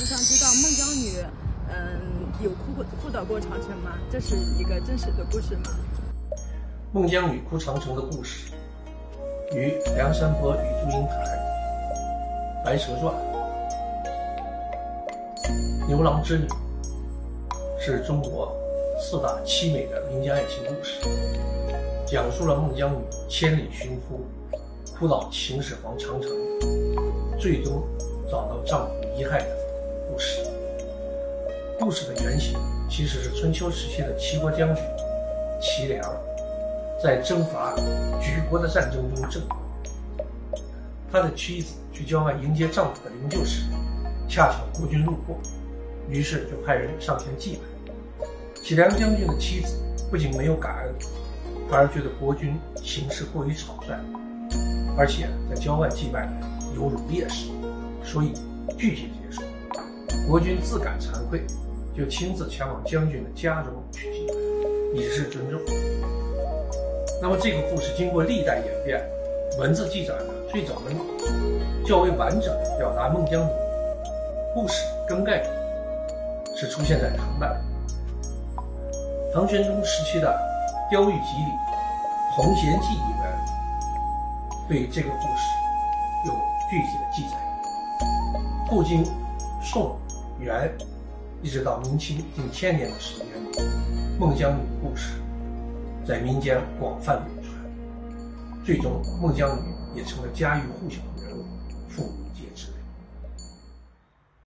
我想知道孟姜女，嗯，有哭过哭倒过长城吗？这是一个真实的故事吗？孟姜女哭长城的故事，与梁山伯与祝英台、白蛇传、牛郎织女，是中国四大凄美的民间爱情故事，讲述了孟姜女千里寻夫，哭倒秦始皇长城，最终找到丈夫遗骸的。故事，故事的原型其实是春秋时期的齐国将军齐梁，在征伐举国的战争中阵亡。他的妻子去郊外迎接丈夫的灵柩时，恰巧国军路过，于是就派人上前祭拜。齐梁将军的妻子不仅没有感恩，反而觉得国军行事过于草率，而且在郊外祭拜犹如烈士，所以拒绝接受。国君自感惭愧，就亲自前往将军的家中去祭拜，以示尊重。那么这个故事经过历代演变，文字记载呢，最早的较为完整表达孟姜女故事梗概是出现在唐代，唐玄宗时期的《雕玉集》里，《红贤记》里面对这个故事有具体的记载。后经宋。元，一直到明清近千年的时间，孟姜女的故事在民间广泛流传，最终孟姜女也成了家喻户晓的人物。